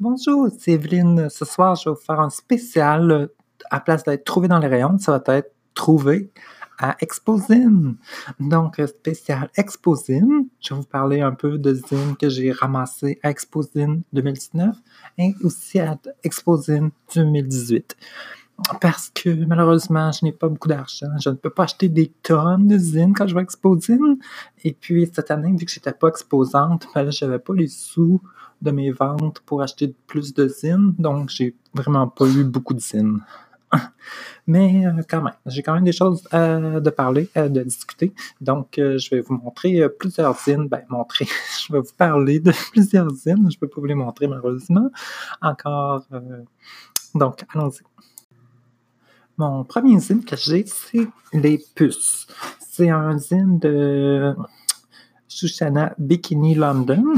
Bonjour, c'est Evelyne. Ce soir, je vais vous faire un spécial. euh, À place d'être trouvé dans les rayons, ça va être trouvé à Exposine. Donc, euh, spécial Exposine. Je vais vous parler un peu de zines que j'ai ramassées à Exposine 2019 et aussi à Exposine 2018. Parce que malheureusement, je n'ai pas beaucoup d'argent. Je ne peux pas acheter des tonnes de zines quand je vais à Exposine. Et puis, cette année, vu que j'étais pas exposante, ben là, j'avais pas les sous de mes ventes pour acheter plus de zines, donc j'ai vraiment pas eu beaucoup de zines. Mais euh, quand même, j'ai quand même des choses euh, de parler, euh, de discuter. Donc, euh, je vais vous montrer euh, plusieurs zines. Ben, montrer, je vais vous parler de plusieurs zines. Je peux pas vous les montrer malheureusement. Encore. Donc, allons-y. Mon premier zine que j'ai, c'est Les Puces. C'est un zine de Shoshana Bikini London.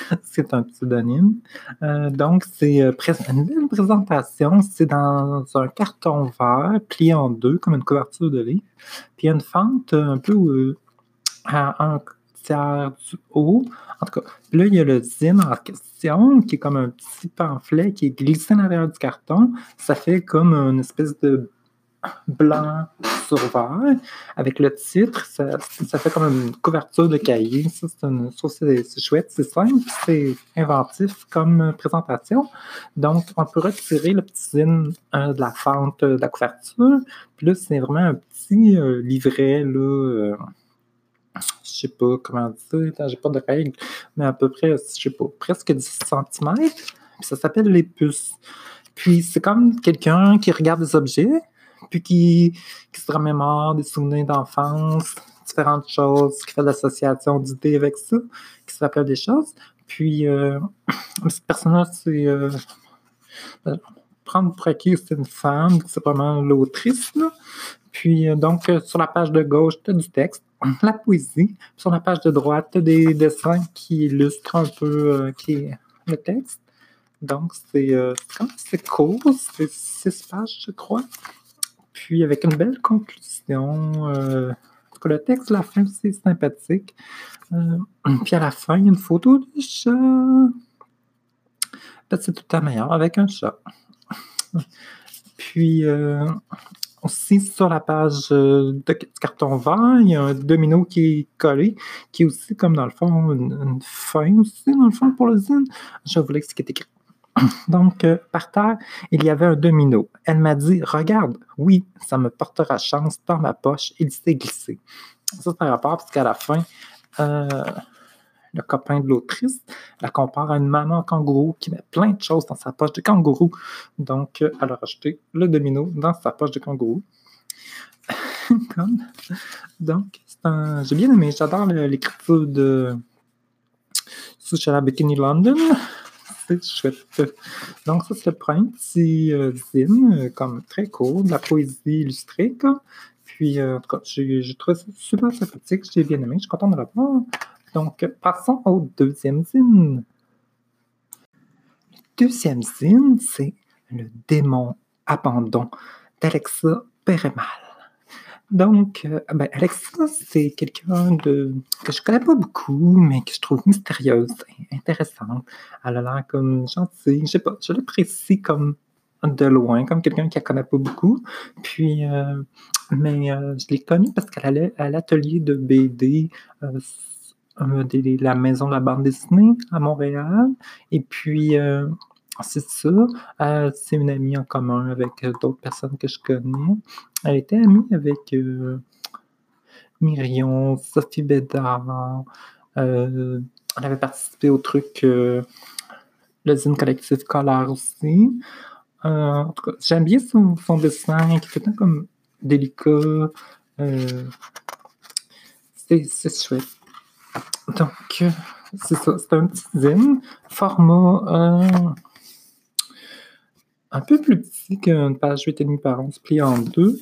c'est un pseudonyme. Euh, donc, c'est euh, une belle présentation. C'est dans un carton vert plié en deux, comme une couverture de livre. Puis il y a une fente euh, un peu euh, à un tiers du haut. En tout cas, là, il y a le zine en question, qui est comme un petit pamphlet qui est glissé à l'intérieur du carton. Ça fait comme une espèce de blanc sur vert avec le titre. Ça, ça fait comme une couverture de cahier. Ça, c'est une, c'est chouette, c'est simple, c'est inventif comme présentation. Donc, on peut retirer le petit zine euh, de la fente euh, de la couverture. Puis là, c'est vraiment un petit euh, livret, là. euh, je sais pas comment dire, j'ai pas de règles, mais à peu près, je sais pas, presque 10 cm. Puis ça s'appelle les puces. Puis c'est comme quelqu'un qui regarde des objets, puis qui, se remémore des souvenirs d'enfance, différentes choses, qui fait l'association d'idées avec ça, qui se rappelle des choses. Puis euh, cette personne-là, c'est. Euh, euh, prendre pour acquis, c'est une femme, c'est vraiment l'autrice. Puis, euh, donc, euh, sur la page de gauche, tu as du texte, la poésie. Puis sur la page de droite, tu as des dessins qui illustrent un peu le texte. Donc, c'est quand même court, c'est six pages, je crois. Puis, avec une belle conclusion. euh, le texte, la fin, c'est sympathique. Euh, puis, à la fin, il y a une photo du chat. Peut-être c'est tout à meilleur avec un chat. Puis, euh, aussi sur la page euh, de du carton vert, il y a un domino qui est collé, qui est aussi comme dans le fond une, fin aussi, dans le fond, pour le zine. Je vais vous l'expliquer ce qui est écrit. Donc, euh, par terre, il y avait un domino. Elle m'a dit Regarde, oui, ça me portera chance dans ma poche. Il s'est glissé. Ça, c'est un rapport, parce qu'à la fin, euh, le copain de l'autrice la compare à une maman kangourou qui met plein de choses dans sa poche de kangourou. Donc, euh, elle a rajouté le domino dans sa poche de kangourou. Donc, c'est un- j'ai bien aimé. J'adore l'écriture de Sushala Bikini London. C'est chouette. Donc, ça, c'est le premier petit euh, zine, euh, comme très court, de la poésie illustrée. Puis, euh, en tout cas, j'ai trouvé ça super sympathique. J'ai bien aimé. Je suis content de l'avoir. Donc, euh, passons au deuxième zine. Le deuxième zine, c'est Le démon abandon d'Alexa Pérémal. Donc, euh, ben, Alexa, c'est quelqu'un de que je connais pas beaucoup, mais que je trouve mystérieuse, intéressante. Elle a l'air comme gentille. Je sais pas, je l'apprécie comme de loin, comme quelqu'un qui la connaît pas beaucoup. Puis, euh, mais euh, je l'ai connue parce qu'elle allait à l'atelier de BD la maison de la bande dessinée à Montréal. Et puis, c'est ça. euh, c'est une amie en commun avec euh, d'autres personnes que je connais. Elle était amie avec euh, Myrion, Sophie Bédard. euh, elle avait participé au truc le Zine Collectif Colère aussi. En tout cas, j'aime bien son, dessin qui est tout comme délicat. c'est chouette. Donc, c'est ça. C'est un petit zine, format un peu plus petit qu'une page 8,5 par 11 pliée en deux.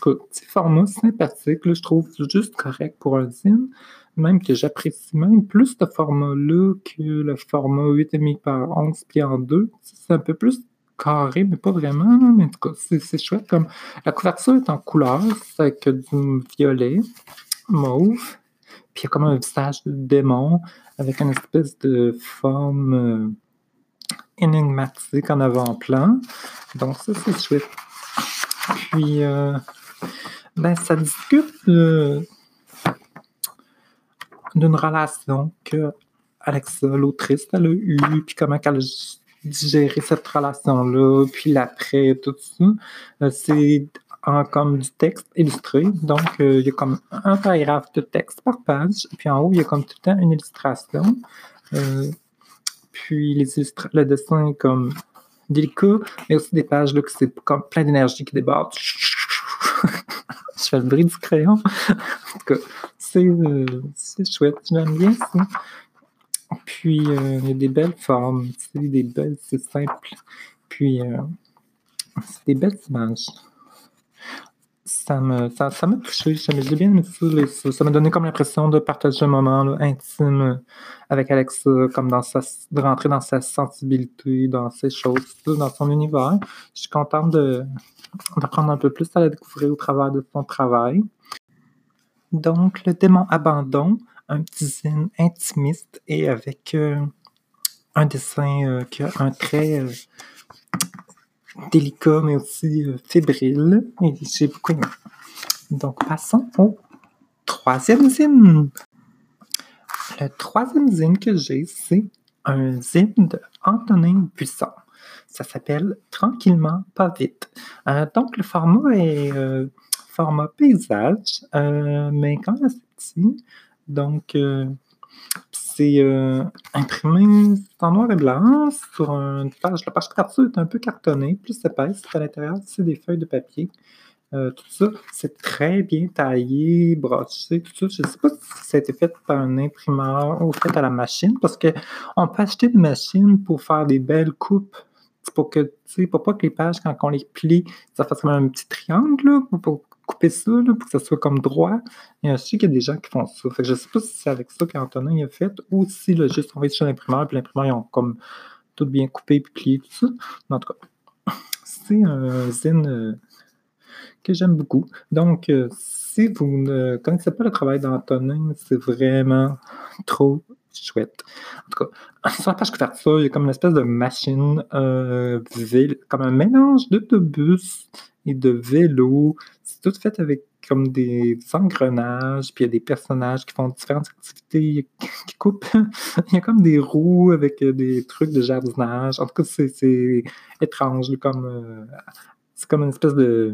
Petit format sympathique, là, je trouve juste correct pour un zine. Même que j'apprécie même plus ce format-là que le format 8,5 par 11 plié en deux. C'est un peu plus carré, mais pas vraiment. là, Mais en tout cas, c'est chouette. Comme la couverture est en couleur, c'est avec du violet, mauve. Puis il y a comme un visage de démon avec une espèce de forme. Énigmatique en avant-plan. Donc ça, c'est chouette. Puis, euh, ben, ça discute d'une relation que Alexa, l'autrice, elle a eue, puis comment elle a digéré cette relation-là, puis l'après, tout ça. Euh, c'est en, comme du texte illustré. Donc, euh, il y a comme un paragraphe de texte par page. Puis en haut, il y a comme tout le temps une illustration. Puis les le dessin comme délicat, mais aussi des pages là, que c'est comme plein d'énergie qui déborde. Je fais le bruit du crayon. en tout cas, c'est, euh, chouette. J'aime bien ça. Puis, il y a des belles formes, des belles, c'est simple. Puis, c'est des belles images ça me ça, ça m'a touché. J'ai bien aimé ça. Ça m'a donné comme l'impression de partager un moment intime avec Alexa, comme dans sa, de rentrer dans sa sensibilité, dans ses choses, dans son univers. Je suis contente d'apprendre un peu plus à la découvrir au travers de son travail. Donc, le démon abandon, un petit zine intimiste et avec euh, un dessin euh, qui a un trait euh, délicat, mais aussi euh, fébrile. Et j'ai beaucoup aimé. Donc, passons au troisième zine. Le troisième zine que j'ai, c'est un zine de Antonin Buisson. Ça s'appelle Tranquillement, pas vite. Euh, donc, le format est euh, format paysage, mais quand assez petit. Donc, c'est euh, imprimé en noir et blanc sur une page. La page couverture est un peu cartonnée, plus épaisse. À l'intérieur, c'est des feuilles de papier. Euh, tout ça, c'est très bien taillé, broché, tout ça. Je ne sais pas si ça a été fait par un imprimeur ou fait à la machine, parce qu'on peut acheter une machine pour faire des belles coupes. Pour que, pour pas que les pages, quand on les plie, ça fasse comme un petit triangle, là, couper ça pour que ça soit comme droit. Et je sais qu'il y a des gens qui font ça. Fait que je sais pas si c'est avec ça qu'Antonin a fait ou si le juste envoyé sur l'imprimeur, puis l'imprimeur, ils ont comme tout bien coupé puis plié, tout ça. Mais en tout cas, c'est un zine euh, que j'aime beaucoup. Donc, euh, si vous ne connaissez pas le travail d'Antonin, c'est vraiment trop chouette. En tout cas, sur la page couverture, il y a comme une espèce de machine, euh, comme un mélange d'autobus et de vélo. C'est tout fait avec comme des engrenages, puis il y a des personnages qui font différentes activités, qui coupent. il y a comme des roues avec euh, des trucs de jardinage. En tout cas, c'est étrange, comme euh, c'est comme une espèce de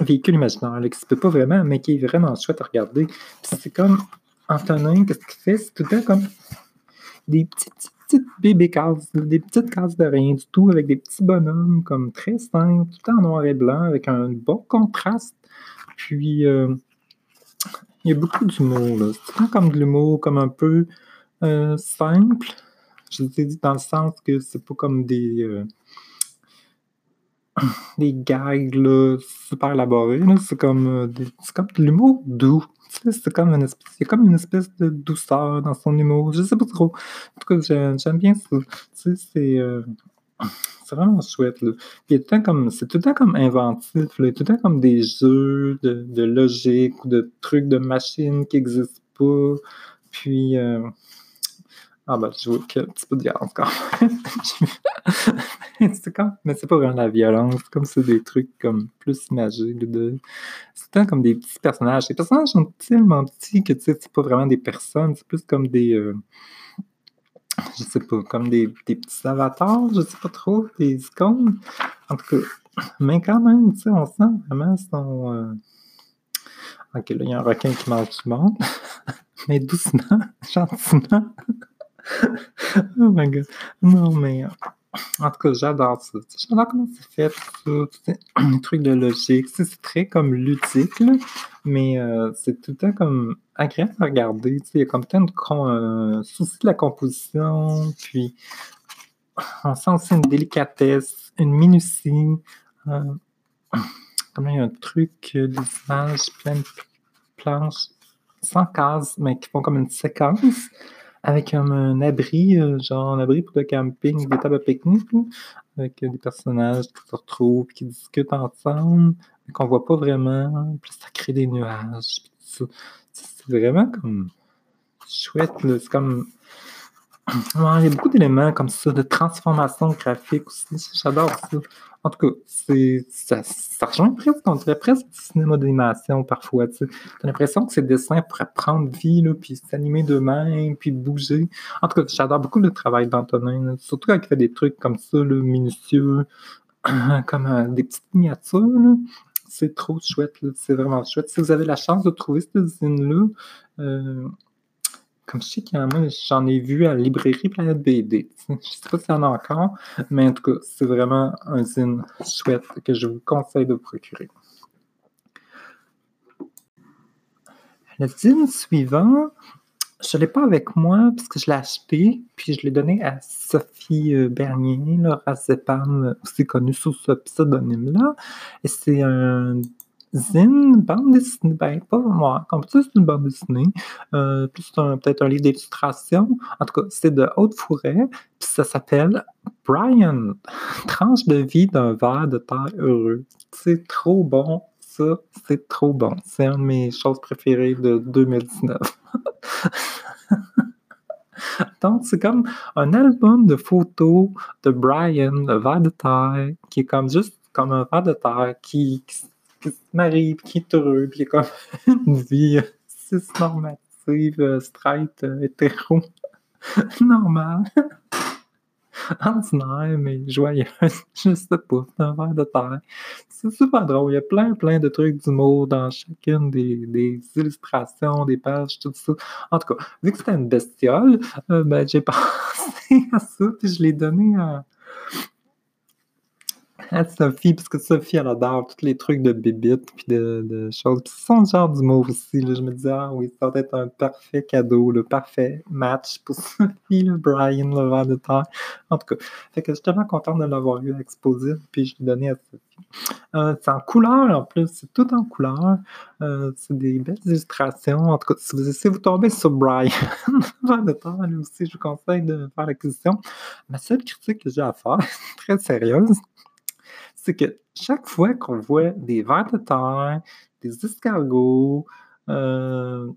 véhicule imaginaire qui se peut pas vraiment, mais qui est vraiment chouette à regarder. c'est comme Antonin, qu'est-ce qu'il fait? C'est tout le temps comme des petites, petites bébés cases, des petites cases de rien du tout, avec des petits bonhommes comme très simples, tout en noir et blanc, avec un bon contraste. Puis, euh, il y a beaucoup d'humour, là. C'est tout comme de l'humour, comme un peu euh, simple. Je vous ai dit dans le sens que c'est pas comme des. Euh, des gags là, super élaborés. C'est comme, comme de l'humour doux. C'est comme une espèce, il y a comme une espèce de douceur dans son humour. Je sais pas trop. En tout cas, j'aime bien ça. c'est. Euh, c'est vraiment chouette. Puis tout comme, c'est tout le temps comme inventif. Là. Tout le temps comme des jeux de, de logique ou de trucs de machines qui n'existent pas. Puis, euh, je vois qu'il y a un petit peu de violence quand c'est comme, mais c'est pas vraiment la violence, comme c'est des trucs comme plus imagés. De, c'est comme des petits personnages. Les personnages sont tellement petits que tu sais, c'est pas vraiment des personnes, c'est plus comme des. Euh, je sais pas, comme des, des, petits avatars, je sais pas trop, des icônes. En tout cas, mais quand même, tu sais, on sent vraiment son. Euh, ok, là, il y a un requin qui mange du monde. mais doucement, gentiment. oh my god. Non, mais euh, en tout cas, j'adore ça. J'adore comment c'est fait, tout ça. Les trucs de logique. C'est très comme ludique, là, mais euh, c'est tout le temps comme agréable à regarder. Il y a comme tant de euh, soucis de la composition, puis on sent aussi une délicatesse, une minutie. comme il y a un truc, des images pleines de planches sans cases, mais qui font comme une séquence avec un, abri, euh, genre un abri pour le camping, des tables à pique-nique, avec des personnages qui se retrouvent, qui discutent ensemble, qu'on voit pas vraiment, puis ça crée des nuages, C'est vraiment comme chouette, C'est comme il y a beaucoup d'éléments comme ça, de transformation graphique aussi. J'adore ça. En tout cas, ça, ça rejoint presque, on dirait presque du cinéma d'animation parfois. Tu as l'impression que ces dessins pourraient prendre vie, là, puis s'animer d'eux-mêmes, puis bouger. En tout cas, j'adore beaucoup le travail d'Antonin, surtout quand il fait des trucs comme ça, minutieux, comme euh, des petites miniatures. C'est trop chouette, c'est vraiment chouette. Si vous avez la chance de trouver cette zine-là, euh, comme je sais qu'il y en a, j'en ai vu à la librairie Planète BD. Je ne sais pas s'il y en a encore, mais en tout cas, c'est vraiment un zine chouette que je vous conseille de procurer. Le zine suivant, je ne l'ai pas avec moi puisque je l'ai acheté, puis je l'ai donné à Sophie euh, Bernier, là, Razepam, aussi connue sous ce pseudonyme-là. Et c'est un zine, bande dessinée, ben pas moi, comme ça, c'est une bande dessinée, euh, plus peut-être un livre d'illustration. En tout cas, c'est de Haute Forêt, puis ça s'appelle Brian, tranche de vie d'un ver de terre heureux. C'est trop bon, ça, c'est trop bon. C'est une de mes choses préférées de 2019. Donc, c'est comme un album de photos de Brian, le ver de terre, qui est comme juste comme un ver de terre qui qui se marie, qui est heureux, puis il a comme une vie cis-normative, euh, straight, euh, hétéro, normale, ordinaire, mais joyeuse. Je sais pas, un verre de terre. C'est super drôle. Il y a plein, plein de trucs d'humour dans chacune des, des, illustrations, des pages, tout ça. En tout cas, vu que c'était une bestiole, euh, ben, j'ai pensé à ça, puis je l'ai donné à à Sophie, parce que Sophie, elle adore tous les trucs de bébite puis de, choses. Puis son genre d'humour aussi. Là, je me disais, ah oui, ça va être un parfait cadeau, le parfait match pour Sophie, le Brian, le verre de terre. En tout cas, fait que je suis tellement contente de l'avoir eu à exposer, puis je l'ai donné à Sophie. Euh, c'est en couleur en plus, c'est tout en couleur. Euh, c'est des belles illustrations. En tout cas, si vous de vous tomber sur Brian, le verre de terre, lui aussi, je vous conseille de faire l'acquisition. Ma seule critique que j'ai à faire, très sérieuse, c'est que chaque fois qu'on voit des vers de terre, des escargots, euh,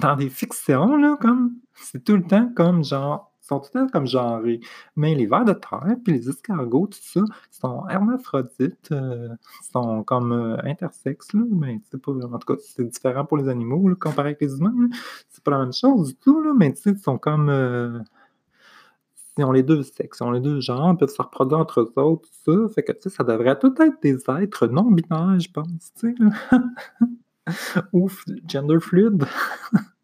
dans des fictions, là, comme, c'est tout le temps comme genre, sont tout le temps comme genrés. Mais les vers de terre, puis les escargots, tout ça, sont hermaphrodites, euh, sont comme euh, intersexes, là, mais c'est pas, en tout cas, c'est différent pour les animaux, là, comparé avec les humains, c'est pas la même chose du tout, là, mais tu sais, ils sont comme ont les deux sexes, ils ont les deux genres, peuvent se reproduire entre eux autres, ça. Fait que, tu sais, ça devrait tout être des êtres non-binaires, je pense, tu Ouf, gender fluide.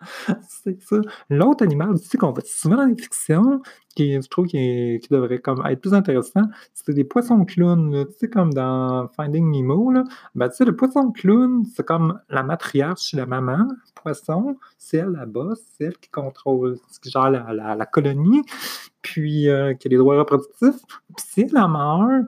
c'est ça. L'autre animal aussi qu'on voit souvent dans les fictions, qui je trouve qui, devrait comme être plus intéressant, c'est des poissons clowns. Tu sais, comme dans Finding Nemo. Ben, tu sais, le poisson clown, c'est comme la matriarche chez la maman. Poisson, c'est elle la bosse, c'est elle qui contrôle, genre la, la, colonie, puis euh, qui a les droits reproductifs. Puis si elle meurt,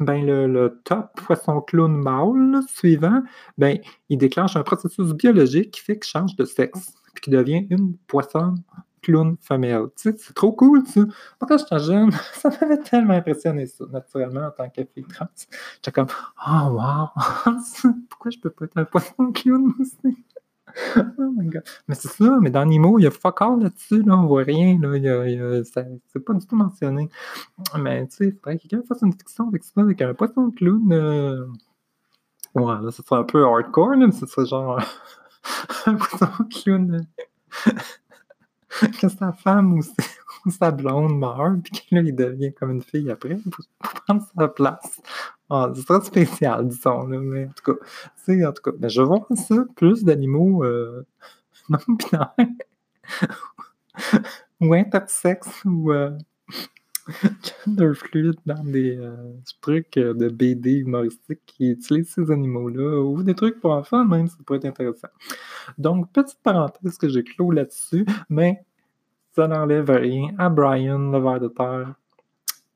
ben le, top poisson clown mâle suivant, ben, il déclenche un processus biologique qui fait qu'il change de sexe, puis qu'il devient une poisson clown femelle. Tu sais, c'est trop cool, ça. Moi, quand j'étais jeune, ça m'avait tellement impressionné, ça, naturellement, en tant que trans. J'étais comme, oh, wow, pourquoi je peux pas être un poisson clown aussi? oh my god. Mais c'est ça, mais dans Nemo, il y a fuck là-dessus, là, on voit rien, là, c'est pas du tout mentionné. Mais tu sais, il faudrait que quelqu'un fasse une fiction avec ça, avec un poisson clown. Euh... Ouais, là, ce serait un peu hardcore, là, mais ce serait genre un poisson clown. que sa femme ou, sa blonde meurt, puis que là, il devient comme une fille après pour, prendre sa place. Ah, c'est très spécial, disons, là, mais en tout cas, c'est, en tout cas, ben, je vois ça, plus d'animaux euh, non binaires ou intersexes ou euh, gender fluide dans des euh, trucs euh, de BD humoristiques qui utilisent ces animaux-là, ou des trucs pour enfants même, ça pourrait être intéressant. Donc, petite parenthèse que je clôt là-dessus, mais ça n'enlève rien à Brian, le ver de terre.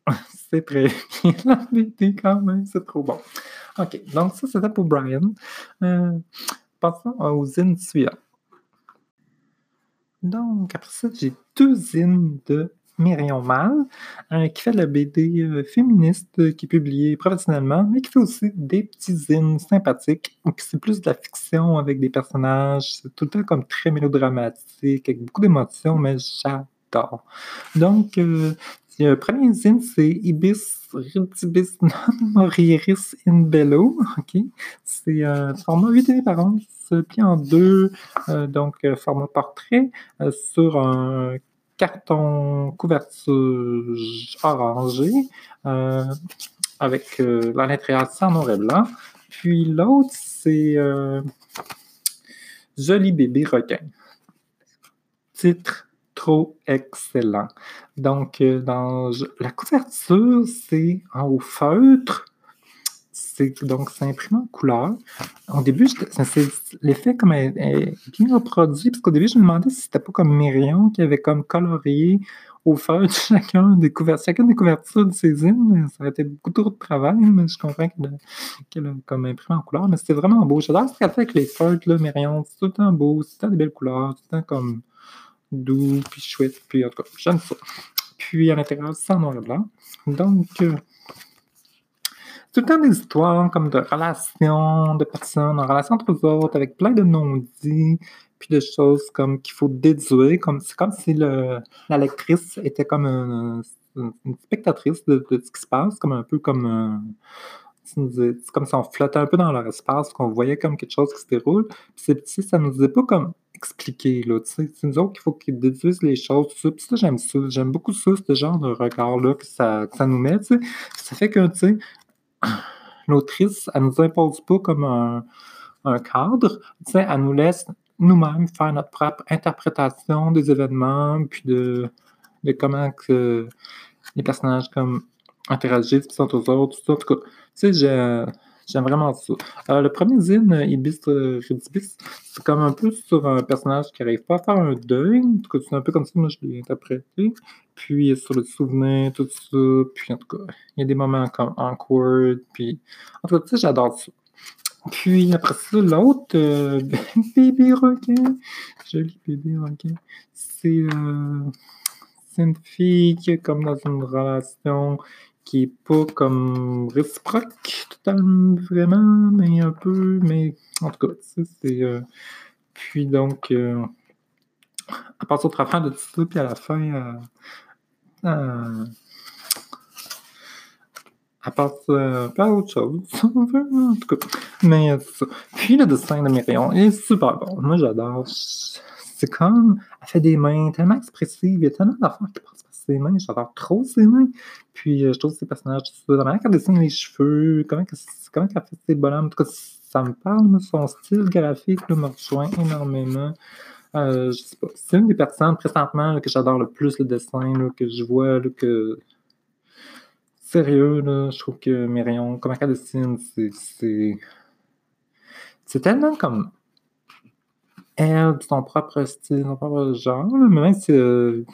c'est très bien la BD quand même, c'est trop bon. OK, donc ça c'était pour Brian. Euh, passons aux zines suivantes. Donc, après ça, j'ai deux zines de Myrion Mal, qui fait la BD euh, féministe, euh, qui est publiée professionnellement, mais qui fait aussi des petits zines sympathiques, qui c'est plus de la fiction avec des personnages, c'est tout le temps comme très mélodramatique, avec beaucoup d'émotions, mais j'adore. Donc, le premier zine, c'est Ibis Ridibis Morieris in Bello. OK? C'est un format 8 par 11, plie en deux, donc format portrait, sur un carton couverture orangé, avec à l'intérieur sans noir et blanc. Puis l'autre, c'est Joli bébé requin. Titre trop excellent. Donc, euh, dans la couverture, c'est en feutre. Donc, c'est imprimé en couleur. Au début, l'effet comme est, bien reproduit, parce qu'au début, je me demandais si c'était pas comme Myrion qui avait comme colorié au feutre chacun des couvertures, chacune des couvertures de ces hymnes. Ça aurait été beaucoup trop de travail, mais je comprends qu'elle a comme imprimé en couleur. Mais c'était vraiment beau. J'adore ce qu'elle fait avec les feutres, là. C'est tout le temps beau, c'est tout des belles couleurs, tout le temps comme doux, puis chouette, puis en tout cas, j'aime ça. Puis à l'intérieur, c'est en noir et blanc. Donc, euh, tout le temps des histoires comme de relations de personnes en relation entre eux autres, avec plein de non-dits, puis de choses comme qu'il faut déduire. Comme, c'est comme si le, la lectrice était comme une, spectatrice de, ce qui se passe, comme un peu comme. C'est comme si on flottait un peu dans leur espace, qu'on voyait comme quelque chose qui se déroule. Puis c'est petit, ça nous disait pas comme expliquer. Là, c'est nous autres qu'il faut qu'ils déduisent les choses. Tout ça. Puis ça, j'aime ça. J'aime beaucoup ça, ce genre de regard-là que ça, ça nous met. Ça fait que, tu sais, l'autrice, elle nous impose pas comme un, un cadre. Tu sais, elle nous laisse nous-mêmes faire notre propre interprétation des événements, puis de, de comment que les personnages comme interagissent, puis sont aux autres, tout ça. En tout cas, tu sais, J'aime vraiment ça. Euh, le premier zine, Ibis Ridibis, c'est comme un peu sur un personnage qui n'arrive pas à faire un deuil. En tout cas, c'est un peu comme ça moi je l'ai interprété. Puis sur le souvenir, tout ça. Puis en tout cas, il y a des moments comme awkward. Puis en tout cas, tu sais, j'adore ça. Puis après ça, l'autre, euh, bébé requin, joli bébé requin, c'est euh, une fille qui est comme dans une relation qui est pas comme réciproque totalement vraiment, mais un peu, mais en tout cas, c'est. Euh, puis donc, euh, à partir de la de tout ça, puis à la fin, euh, à partir pas autre chose, en tout cas. Mais ça. Puis le dessin de Myrion est super bon. Moi, j'adore. C'est comme, elle fait des mains tellement expressives, il y a tellement d'affaires qui ses mains, j'adore trop ses mains. Puis euh, je trouve ses personnages, la manière qu'elle dessine les cheveux, comment, comment elle fait ses bonhommes, en tout cas, ça me parle, son style graphique me rejoint énormément. Euh, c'est une des personnes présentement que j'adore le plus le dessin, que je vois, que. Sérieux, je trouve que Myrion, comment elle dessine, c'est. C'est tellement comme elle, son propre style, son propre genre, mais même si. Euh,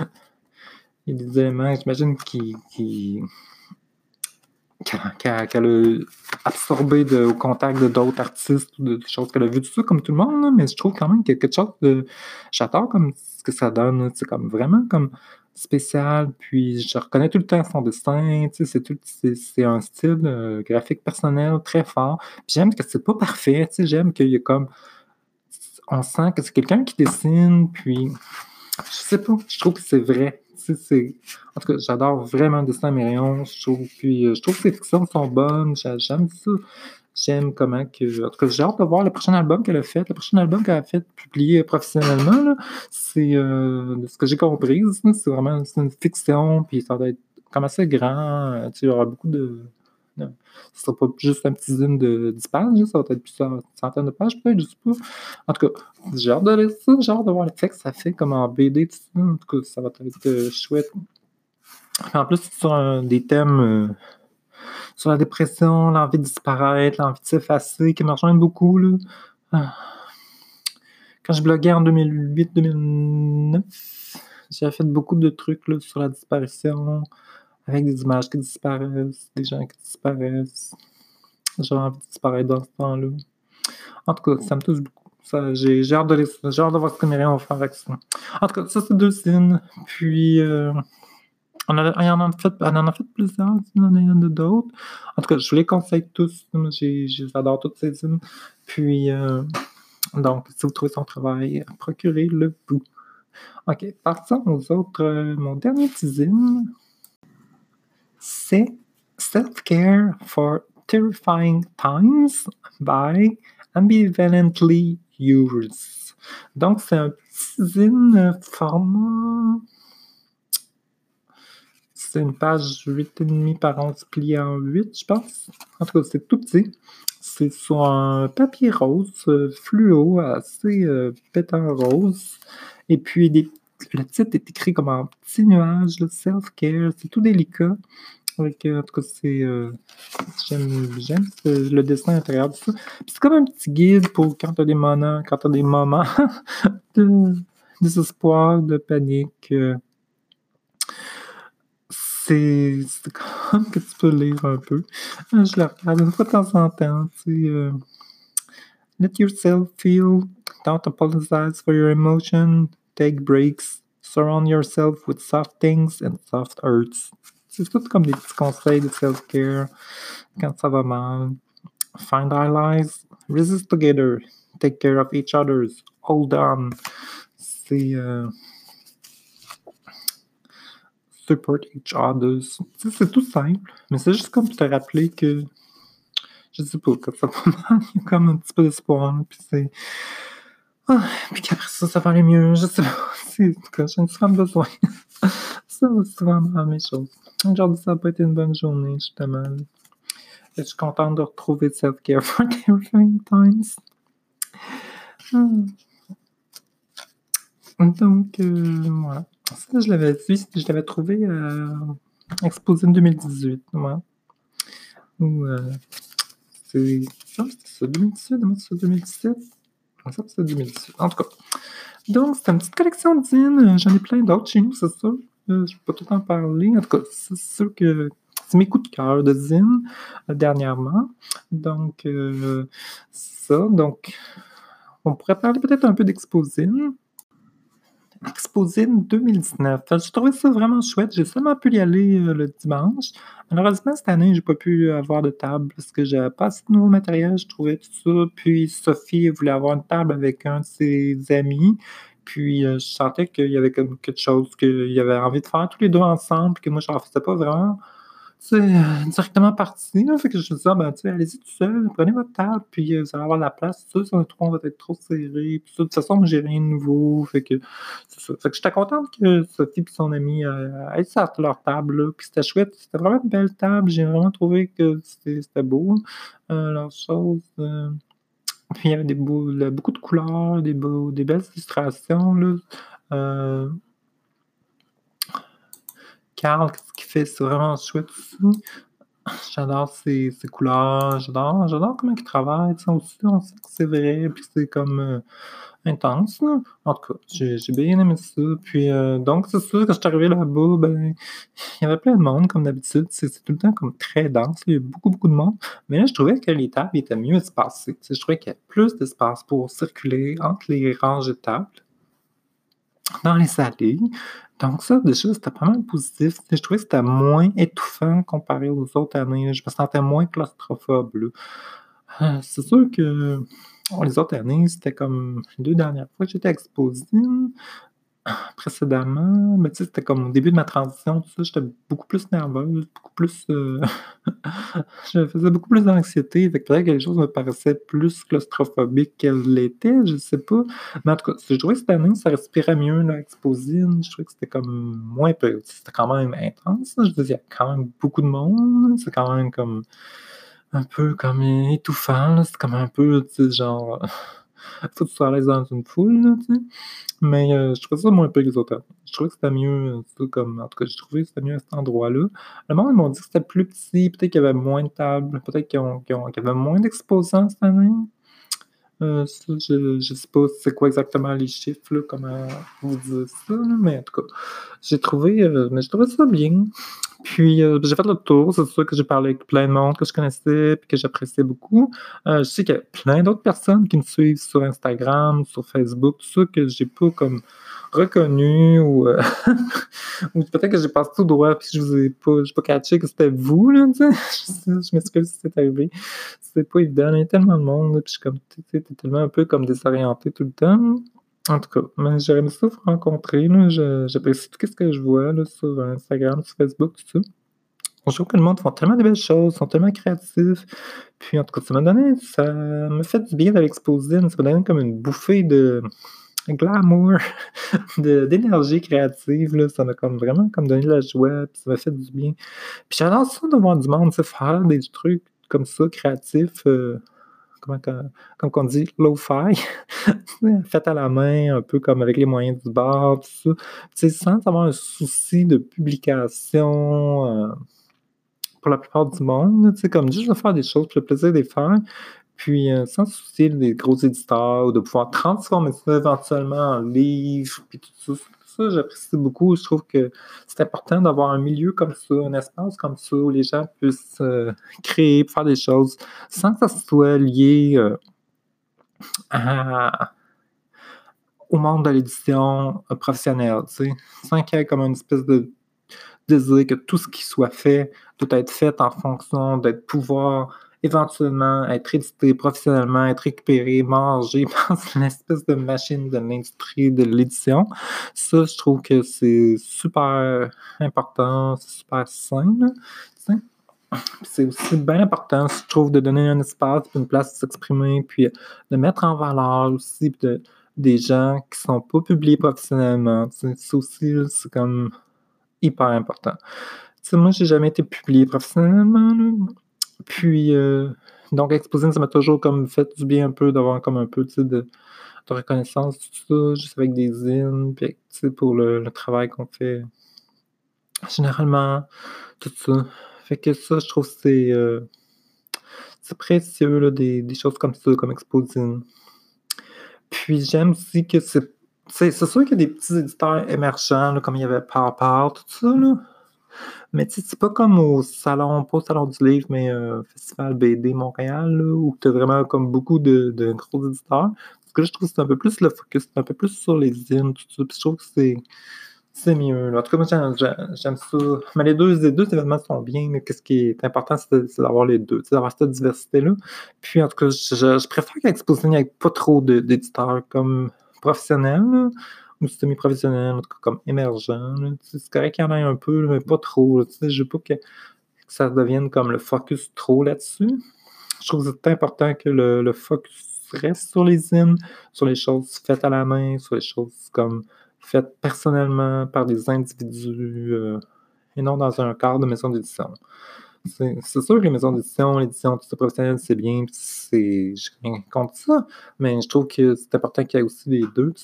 il y a des éléments, j'imagine, qui, qui qu'elle a absorbé au contact de d'autres artistes de, choses qu'elle a vues, tout ça, comme tout le monde, mais je trouve quand même quelque chose de. J'adore comme ce que ça donne, c'est comme vraiment comme spécial, puis je reconnais tout le temps son dessin, c'est c'est un style graphique personnel très fort. Puis j'aime que c'est pas parfait, j'aime qu'il y a comme. On sent que c'est quelqu'un qui dessine, puis. Je sais pas, je trouve que c'est vrai en tout cas, j'adore vraiment le dessin Myrion. Je trouve, puis, euh, je trouve que ses fictions sont bonnes. J'aime ça. J'aime comment que. En tout cas, j'ai hâte de voir le prochain album qu'elle a fait. Le prochain album qu'elle a fait publié professionnellement, c'est euh, de ce que j'ai compris. C'est vraiment une fiction, puis ça va être comme assez grand. Euh, il y aura beaucoup de ne sera pas juste un petit zine de 10 pages, ça va être plusieurs centaines de pages, peut-être, je sais pas. En tout cas, j'ai hâte de lire ça, j'ai hâte de voir l'effet que ça fait comme en BD, tout ça. En tout cas, ça va être euh, chouette. En plus, sur des thèmes euh, sur la dépression, l'envie de disparaître, l'envie de s'effacer, qui me rejoignent beaucoup. Là. Ah. Quand je bloguais en 2008-2009, j'ai fait beaucoup de trucs là, sur la disparition, avec des images qui disparaissent, des gens qui disparaissent. J'ai envie de disparaître dans ce temps-là. En tout cas, ça me touche beaucoup. J'ai hâte, de voir ce que Myriam va faire avec ça. En tout cas, ça, c'est deux signes. Puis, euh, on, a, en a fait, on en a fait plusieurs, il y en a d'autres. En tout cas, je vous les conseille tous. J'adore toutes ces signes. Puis, euh, donc, si vous trouvez son travail, procurez-le vous. OK, partons aux autres. Euh, mon dernier teasing, c'est Self-Care for Terrifying Times by Ambivalently Yours. Donc, c'est un teasing format. C'est une page 8,5 par 11 pliée en 8, je pense. En tout cas, c'est tout petit. C'est sur un papier rose, euh, fluo, assez euh, pétant rose. Et puis, le titre est écrit comme un petit nuage, self-care, c'est tout délicat. En tout cas, c'est. Euh, j'aime, le dessin intérieur de ça. c'est comme un petit guide pour quand t'as des moments, quand t'as des moments de désespoir, de panique. Euh. c'est, comme que tu peux lire un peu. Euh, je le regarde une fois de temps en temps. Sais, let yourself feel. Don't apologize for your emotion. Take breaks. Surround yourself with soft things and soft hurts. C'est tout comme des petits conseils de self-care quand ça va mal. Find allies, resist together, take care of each other, hold on. C'est. Euh, support each other. C'est tout simple, mais c'est juste comme te rappeler que. Je sais pas, quand ça va mal, il y a comme un petit peu d'espoir, puis c'est. Ah, puis qu'après ça, ça va aller mieux. Je sais pas. C'est que j'ai souvent besoin. ça va souvent dans mes choses. Aujourd'hui, ça n'a pas été une bonne journée, justement. Je suis contente de retrouver Self-Care for Different Times. Hmm. Donc, euh, voilà. Ça, je l'avais vu, je l'avais trouvé euh, exposé en 2018. Ouais. Ou, euh, c'est ça, c'était ça, 2018, c'est 2017. C'est 2018. En tout cas. Donc, c'est une petite collection de jeans. J'en ai plein d'autres chez nous, c'est ça. Euh, je peux pas tout en parler. En tout cas, c'est sûr que c'est mes coups de cœur de Zine euh, dernièrement. Donc, euh, ça. Donc, on pourrait parler peut-être un peu d'Exposine. Exposine 2019. J'ai trouvé ça vraiment chouette. J'ai seulement pu y aller le dimanche. Malheureusement, cette année, j'ai pas pu avoir de table parce que j'avais pas assez de nouveau matériel. Je trouvais tout ça. Puis Sophie voulait avoir une table avec un de ses amis. Puis euh, je sentais qu'il y avait comme quelque chose qu'il avait envie de faire tous les deux ensemble, que moi, je n'en faisais pas vraiment euh, directement parti. Fait que je me disais, ah, ben, allez-y tout seul, prenez votre table, puis euh, vous allez avoir la place. Ça, si on on va être trop serré. Puis ça, de toute façon, j'ai rien de nouveau. Fait que Fait que j'étais contente que Sophie et son ami euh, aient sorti leur table. Puis c'était chouette. C'était vraiment une belle table. J'ai vraiment trouvé que c'était beau. leur chose. Puis il y avait des beaux, beaucoup de couleurs, des, beaux, des belles illustrations. Là. Carl, ce qu'il fait, c'est vraiment chouette aussi. J'adore ses, couleurs, j'adore, j'adore comment il travaille. Aussi, on sait que c'est vrai, puis c'est comme euh, intense. En tout cas, j'ai, bien aimé ça. Puis euh, donc, c'est sûr, quand je suis arrivé là-bas, ben, il y avait plein de monde, comme d'habitude. C'est, tout le temps comme très dense. Il y a beaucoup, beaucoup de monde. Mais là, je trouvais que les tables étaient mieux espacées. je trouvais qu'il y avait plus d'espace pour circuler entre les ranges de tables dans les allées. Donc ça, déjà, c'était pas mal positif. Je trouvais que c'était moins étouffant comparé aux autres années. Je me sentais moins claustrophobe. Euh, c'est sûr que les autres années, c'était comme les deux dernières fois que j'étais exposé précédemment, mais tu sais, c'était comme au début de ma transition, tout ça, j'étais beaucoup plus nerveuse, beaucoup plus. Euh, je faisais beaucoup plus d'anxiété. Fait que peut-être que les choses me paraissaient plus claustrophobiques qu'elles l'étaient, je sais pas. Mais en tout cas, je trouvais cette année, ça respirait mieux, là, Exposine. Je trouvais que c'était comme moins peu. C'était quand même intense. Je veux dire, il y a quand même beaucoup de monde. C'est quand même comme un peu comme étouffant. C'est comme un peu, tu sais, genre. faut que tu sois à l'aise dans une foule, tu sais. Mais euh, je trouvais ça moins peu que les autres. Je trouvais que c'était mieux, euh, comme, en tout cas, j'ai trouvé que c'était mieux à cet endroit-là. Le monde, ils m'ont dit que c'était plus petit, peut-être qu'il y avait moins de tables, peut-être qu'il y avait moins d'exposants cette année. Euh, je, je sais pas c'est quoi exactement les chiffres, comment vous dites ça, mais en tout cas, j'ai trouvé, mais j'ai trouvé ça bien. Puis euh, j'ai fait le tour, c'est sûr que j'ai parlé avec plein de monde que je connaissais et que j'appréciais beaucoup. Euh, je sais qu'il y a plein d'autres personnes qui me suivent sur Instagram, sur Facebook, tout ça que j'ai pas comme reconnu ou, euh, ou peut-être que j'ai passé tout droit puis je vous ai pas, pas catché que c'était vous là, tu sais. je, m'excuse si c'est arrivé. C'était pas évident, il y a tellement de monde puis je suis comme, t'es tellement un peu comme désorienté tout le temps. En tout cas, mais aimé ça vous rencontrer, j'apprécie tout ce que je vois, là, sur Instagram, sur Facebook, tout ça. Je trouve que le monde font tellement de belles choses, sont tellement créatifs. Puis en tout cas, ça m'a donné, ça m'a fait du bien d'aller exposer, ça m'a donné comme une bouffée de glamour, d'énergie créative, là. Ça m'a comme vraiment comme donné de la joie, puis ça m'a fait du bien. Puis j'adore ça de voir du monde, faire des trucs comme ça, créatifs, euh, comme on dit, low-fi, fait à la main, un peu comme avec les moyens du bord, tout ça. Sans avoir un souci de publication, euh, pour la plupart du monde, comme juste de faire des choses pour le plaisir de les faire, puis euh, sans soucier des gros éditeurs ou de pouvoir transformer ça éventuellement en livre, puis tout ça. Ça, j'apprécie beaucoup. Je trouve que c'est important d'avoir un milieu comme ça, un espace comme ça où les gens puissent euh, créer, faire des choses sans que ça soit lié euh, au monde de l'édition professionnelle, tu sais, sans qu'il y ait comme une espèce de désir que tout ce qui soit fait doit être fait en fonction d'être pouvoir éventuellement être édité professionnellement, être récupéré, mangé par une espèce de machine de l'industrie de l'édition. Ça, je trouve que c'est super important, super sain. C'est aussi bien important, je trouve, de donner un espace, une place de s'exprimer, puis de mettre en valeur aussi de, des gens qui sont pas publiés professionnellement. C'est aussi, c'est comme hyper important. Moi, moi, j'ai jamais été publié professionnellement. Puis, euh, donc, exposer, ça m'a toujours comme fait du bien un peu d'avoir comme un peu de, reconnaissance, tout ça, juste avec des zines, puis pour le, travail qu'on fait généralement, tout ça. Fait que ça, je trouve c'est euh, c'est précieux, là, des, des, choses comme ça, comme Exposine. Puis j'aime aussi que c'est. C'est sûr qu'il y a des petits éditeurs émergents, comme il y avait Power tout ça, là. Mais tu sais, c'est pas comme au salon, pas au salon du livre, mais euh, Festival BD Montréal, où tu as vraiment comme beaucoup de, de, gros éditeurs. Parce que je trouve que c'est un peu plus le focus, un peu plus sur les zines, tout ça. Puis je trouve que c'est. C'est mieux. En tout cas, moi, j'aime ça. Mais les deux, les deux événements sont bien, mais qu'est-ce qui est important, c'est d'avoir les deux, d'avoir cette diversité-là. Puis, en tout cas, je, je préfère il n'y ait pas trop d'éditeurs comme professionnels. Ou semi-professionnel, en tout cas comme émergent. C'est correct qu'il y en ait un peu, mais pas trop. Je ne veux pas que, ça devienne comme le focus trop là-dessus. Je trouve que c'est important que le, focus reste sur les zines, sur les choses faites à la main, sur les choses comme faites personnellement par des individus euh, et non dans un cadre de maison d'édition. C'est sûr que les maisons d'édition, l'édition, tout ça professionnel, c'est bien, c'est, je rien contre ça, mais je trouve que c'est important qu'il y ait aussi les deux.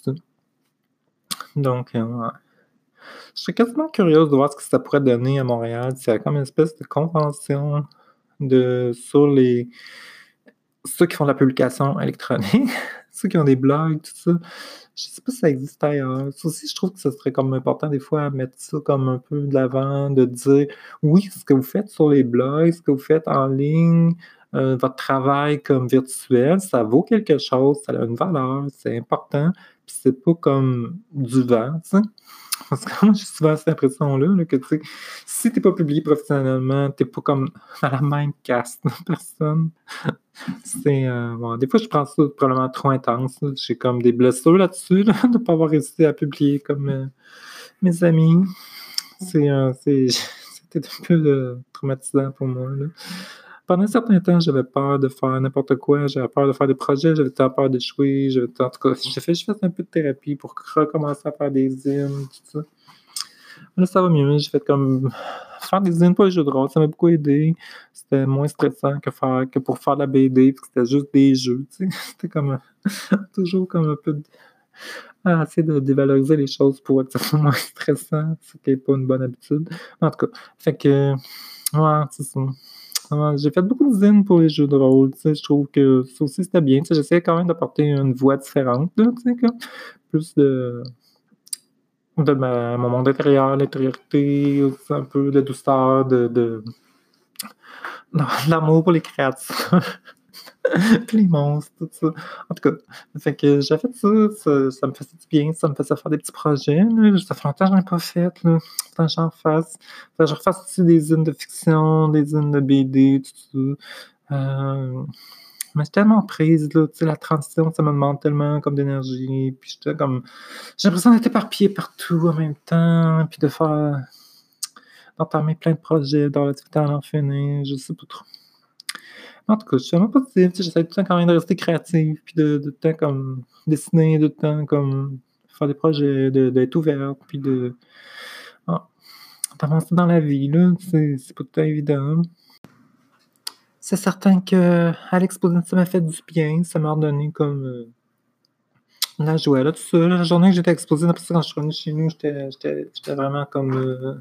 Donc, euh, je suis quasiment curieuse de voir ce que ça pourrait donner à Montréal. C'est comme une espèce de convention de, sur les ceux qui font de la publication électronique, ceux qui ont des blogs, tout ça. Je sais pas si ça existe ailleurs. Ça aussi, je trouve que ce serait comme important des fois à mettre ça comme un peu de l'avant, de dire oui, ce que vous faites sur les blogs, ce que vous faites en ligne, euh, votre travail comme virtuel, ça vaut quelque chose, ça a une valeur, c'est important c'est pas comme du vent, tu sais. Parce que moi, j'ai souvent cette impression-là, que tu sais, si t'es pas publié professionnellement, t'es pas comme dans la même caste de personne. C'est. Euh, des fois, je prends ça probablement trop intense. J'ai comme des blessures là-dessus, là, de pas avoir réussi à publier comme euh, mes amis. C'est. Euh, c'était un peu traumatisant pour moi, là pendant un certain temps, j'avais peur de faire n'importe quoi, j'avais peur de faire des projets, j'avais peur d'échouer, en tout cas, j'ai fait, un peu de thérapie pour recommencer à faire des zines, tout ça. Là, ça va mieux, j'ai fait comme faire des zines pour les jeux de rôle, ça m'a beaucoup aidé. C'était moins stressant que faire que pour faire la BD, que c'était juste des jeux, tu sais. C'était comme toujours comme un peu de, ah, essayer de dévaloriser les choses pour que ça soit moins stressant, ce qui n'est pas une bonne habitude. En tout cas, fait que ouais, c'est ça. J'ai fait beaucoup de zines pour les jeux de rôle. Je trouve que ça aussi c'était bien. J'essaie quand même d'apporter une voix différente. Plus de, de mon monde intérieur, l'intériorité, un peu de douceur, de, de, de l'amour pour les créatures. les monstres, tout ça. En tout cas, fait que j'ai fait ça, ça, me faisait du bien, ça me faisait faire des petits projets. Là. Ça fait longtemps que je n'en ai pas fait. Là. J'en fasse. Je refasse aussi des zines de fiction, des zines de BD, tout ça. Euh, mais j'étais tellement prise, là, la transition, ça me demande tellement comme d'énergie, puis j'étais comme, j'ai l'impression d'être éparpillée partout en même temps, puis de faire, d'entamer plein de projets, dans l'activité à l'infini, je sais pas trop. En tout cas, je suis vraiment positive, j'essaie tout le temps quand même de rester créative, puis de, de, temps comme dessiner, de temps comme faire des projets, d'être ouverte, puis de ah, d'avancer dans la vie, là, c'est pas tout évident. C'est certain que l'exposition, ça m'a fait du bien, ça m'a redonné comme euh, la joie, là, tout ça. La journée que j'étais exposée, quand je suis revenu chez nous, j'étais vraiment comme euh,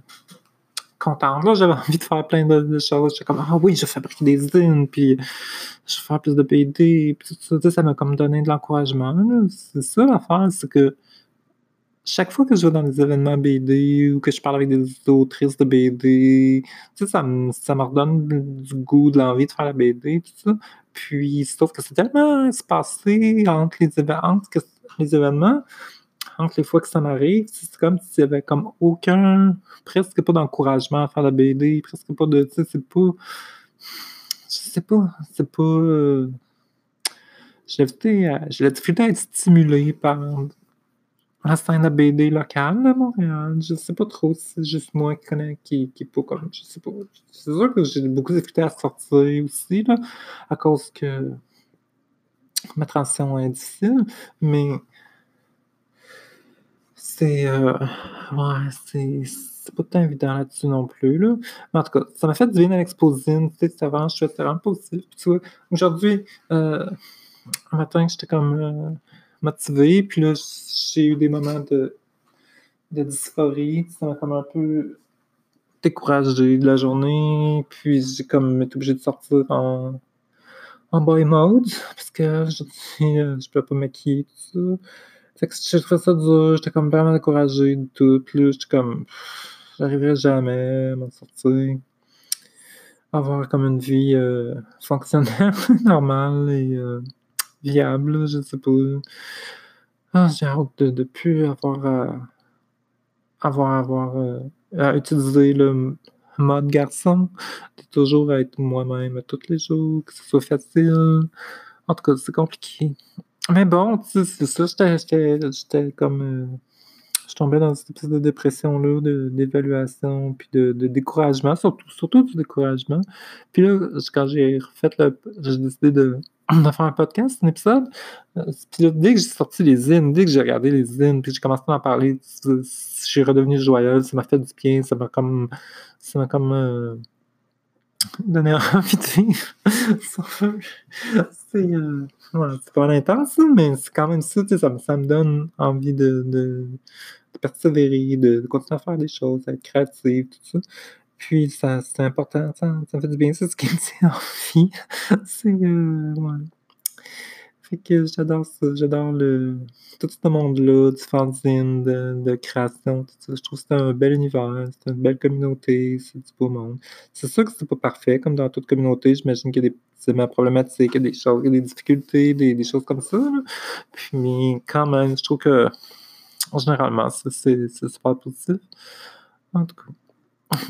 contente. Là, j'avais envie de faire plein de, choses. J'étais comme, ah oui, je vais fabriquer des zines, puis je vais faire plus de BD, tout ça. Ça m'a comme donné de l'encouragement. C'est ça l'affaire, c'est que chaque fois que je vais dans des événements BD ou que je parle avec des autrices de BD, ça me, redonne du goût, de l'envie de faire la BD, tout ça. Puis, sauf que c'est tellement espacé entre les événements, entre les fois que ça m'arrive, c'est comme s'il y avait comme aucun, presque pas d'encouragement à faire la BD, presque pas de, tu sais, c'est pas, je sais pas, c'est pas, euh, j'ai la difficulté à être stimulé par la scène de BD locale de Montréal. Je sais pas trop si c'est juste moi qui connais, qui, qui est pas comme, je sais pas. C'est sûr que j'ai beaucoup de à sortir aussi, là, à cause que ma transition est difficile, mais c'est, euh, ouais, c'est, pas tant évident là-dessus non plus, là. Mais en tout cas, ça m'a fait du bien à l'exposine, tu sais, vraiment chouette, c'était vraiment positif. Aujourd'hui, euh, un matin, j'étais comme, euh, motivé. Puis là, j'ai eu des moments de, de dysphorie. Ça m'a comme un peu découragé de la journée. Puis j'ai comme été obligé de sortir en, en boy mode. Parce que je euh, je peux pas maquiller tout ça. Fait que j'ai trouvé ça dur. J'étais comme vraiment découragé de tout. Là, j'étais comme, j'arriverai jamais à m'en sortir. Avoir comme une vie euh, fonctionnelle, normale et euh, viable, je sais pas. Ah, j'ai hâte de ne plus avoir à, avoir, avoir euh, à utiliser le mode garçon, de toujours être moi-même tous les jours, que ce soit facile. En tout cas, c'est compliqué. Mais bon, c'est ça, j'étais comme. Euh, je tombais dans cette espèce de dépression-là, d'évaluation, puis de, découragement, surtout, surtout du découragement. Puis là, quand j'ai refait le. J'ai décidé de de faire un podcast, un épisode. Euh, puis là, dès que j'ai sorti les zines, dès que j'ai regardé les zines, puis j'ai commencé à en parler, je suis redevenu joyeuse, ça m'a fait du bien, ça m'a comme. Ça m'a comme. Euh, envie de vivre. c'est euh, c'est pas intense, mais c'est quand même ça, ça, me donne envie de, de, persévérer, de, continuer à faire des choses, d'être créative, tout ça. Puis, ça, c'est important, ça, me fait du bien, c'est ce qui me tient en vie. c'est, euh. Fait que j'adore ça, j'adore le, tout ce monde-là, du fanzine, de, création, tout ça. Je trouve que c'est un bel univers, c'est une belle communauté, c'est du beau monde. C'est sûr que c'est pas parfait, comme dans toute communauté, j'imagine qu'il y a des éléments problématiques, y a des choses, des difficultés, des, choses comme ça. Puis, mais quand même, je trouve que généralement, c'est super positif. En tout cas.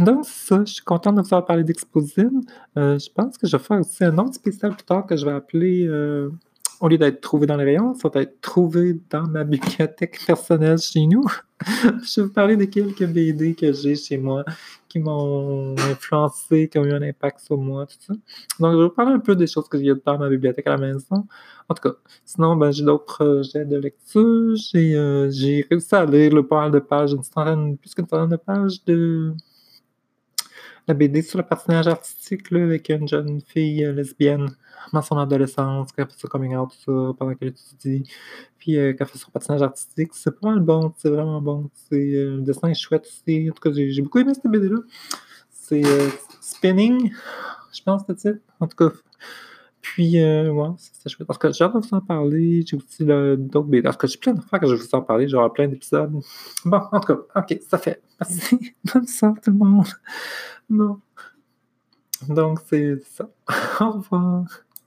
Donc, ça, je suis contente de vous avoir parlé d'Exposine. Euh, je pense que je vais faire aussi un autre spécial plus tard que je vais appeler, euh, au lieu d'être trouvé dans les rayons, ça va être trouvé dans ma bibliothèque personnelle chez nous. je vais vous parler de quelques BD que j'ai chez moi qui m'ont influencé, qui ont eu un impact sur moi, tout ça. Donc, je vais vous parler un peu des choses que j'ai dans ma bibliothèque à la maison. En tout cas, sinon, ben, j'ai d'autres projets de lecture. J'ai euh, réussi à lire le pas de pages, une centaine, plus qu'une centaine de pages de la BD sur le personnage artistique là, avec une jeune fille euh, lesbienne dans son adolescence, qui a fait son coming out, tout ça, pendant qu'elle étudie, puis euh, a fait son personnage artistique. C'est pas mal bon, c'est vraiment bon. C'est, euh, le dessin est chouette aussi. En tout cas, j'ai, beaucoup aimé cette BD-là. C'est Spinning, je pense, c'est ça. En tout cas, puis, euh, ouais, c'était chouette. Parce que j'ai hâte de vous en parler. J'ai aussi d'autres BD. Parce que j'ai plein d'affaires que je vais vous en parler. J'aurai plein d'épisodes. Bon, en tout cas, ok, ça fait. Merci. Bonne soirée tout le monde. Non. Donc, c'est ça. Au revoir.